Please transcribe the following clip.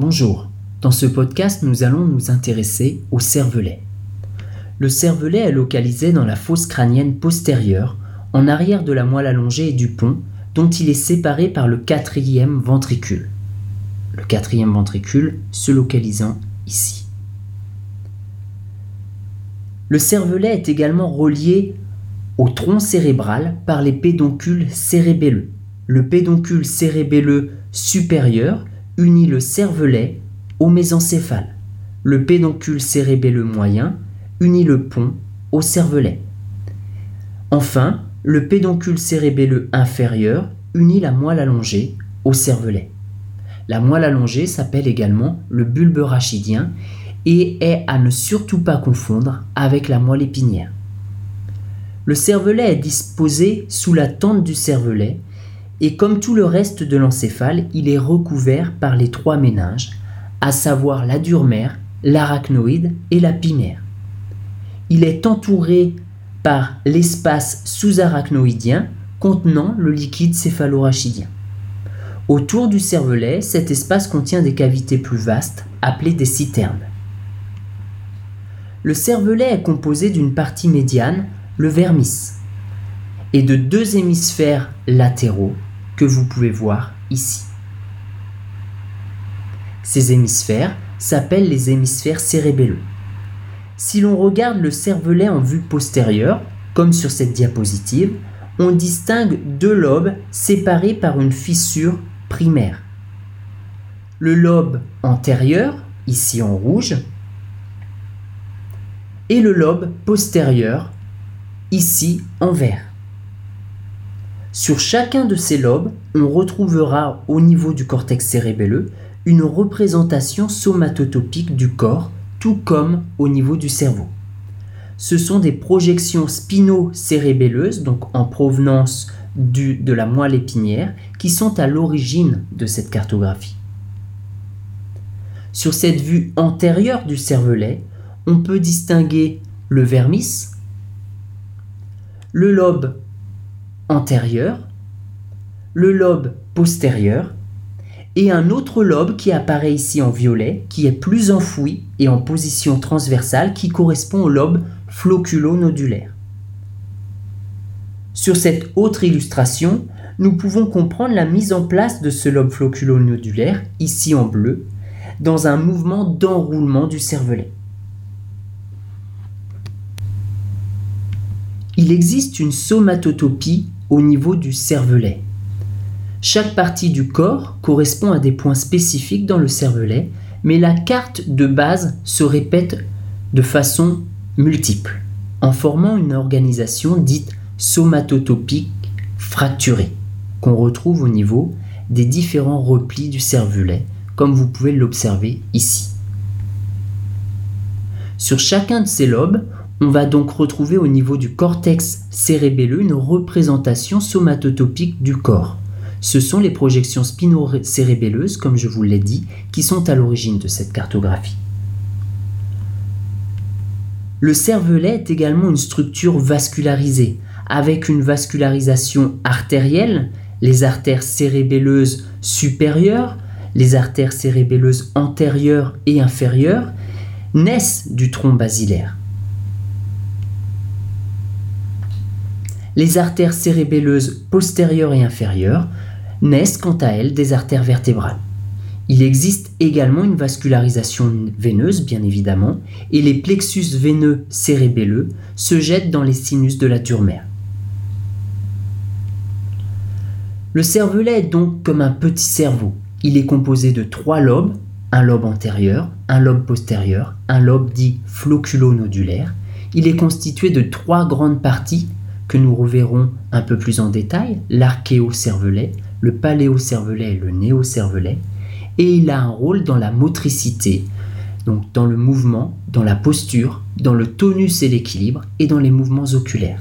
Bonjour, dans ce podcast nous allons nous intéresser au cervelet. Le cervelet est localisé dans la fosse crânienne postérieure, en arrière de la moelle allongée et du pont, dont il est séparé par le quatrième ventricule. Le quatrième ventricule se localisant ici. Le cervelet est également relié au tronc cérébral par les pédoncules cérébelleux. Le pédoncule cérébelleux supérieur unit le cervelet au mésencéphale. Le pédoncule cérébelleux moyen unit le pont au cervelet. Enfin, le pédoncule cérébelleux inférieur unit la moelle allongée au cervelet. La moelle allongée s'appelle également le bulbe rachidien et est à ne surtout pas confondre avec la moelle épinière. Le cervelet est disposé sous la tente du cervelet et comme tout le reste de l'encéphale, il est recouvert par les trois méninges, à savoir la dure-mère, l'arachnoïde et la pimaire. Il est entouré par l'espace sous-arachnoïdien contenant le liquide céphalorachidien. Autour du cervelet, cet espace contient des cavités plus vastes, appelées des citernes. Le cervelet est composé d'une partie médiane, le vermis, et de deux hémisphères latéraux que vous pouvez voir ici. Ces hémisphères s'appellent les hémisphères cérébelleux. Si l'on regarde le cervelet en vue postérieure, comme sur cette diapositive, on distingue deux lobes séparés par une fissure primaire. Le lobe antérieur, ici en rouge, et le lobe postérieur, ici en vert. Sur chacun de ces lobes, on retrouvera au niveau du cortex cérébelleux une représentation somatotopique du corps, tout comme au niveau du cerveau. Ce sont des projections spino-cérébelleuses, donc en provenance de la moelle épinière, qui sont à l'origine de cette cartographie. Sur cette vue antérieure du cervelet, on peut distinguer le vermis, le lobe antérieur, le lobe postérieur et un autre lobe qui apparaît ici en violet, qui est plus enfoui et en position transversale, qui correspond au lobe floculo-nodulaire. Sur cette autre illustration, nous pouvons comprendre la mise en place de ce lobe floculo-nodulaire, ici en bleu, dans un mouvement d'enroulement du cervelet. Il existe une somatotopie au niveau du cervelet. Chaque partie du corps correspond à des points spécifiques dans le cervelet, mais la carte de base se répète de façon multiple, en formant une organisation dite somatotopique fracturée, qu'on retrouve au niveau des différents replis du cervelet, comme vous pouvez l'observer ici. Sur chacun de ces lobes, on va donc retrouver au niveau du cortex cérébelleux une représentation somatotopique du corps. Ce sont les projections spino-cérébelleuses, comme je vous l'ai dit, qui sont à l'origine de cette cartographie. Le cervelet est également une structure vascularisée, avec une vascularisation artérielle, les artères cérébelleuses supérieures, les artères cérébelleuses antérieures et inférieures, naissent du tronc basilaire. Les artères cérébelleuses postérieures et inférieures naissent quant à elles des artères vertébrales. Il existe également une vascularisation veineuse, bien évidemment, et les plexus veineux cérébelleux se jettent dans les sinus de la dure-mère. Le cervelet est donc comme un petit cerveau. Il est composé de trois lobes, un lobe antérieur, un lobe postérieur, un lobe dit floculo-nodulaire. Il est constitué de trois grandes parties que nous reverrons un peu plus en détail, l'archéocervelet, le paléocervelet et le néocervelet, et il a un rôle dans la motricité, donc dans le mouvement, dans la posture, dans le tonus et l'équilibre et dans les mouvements oculaires.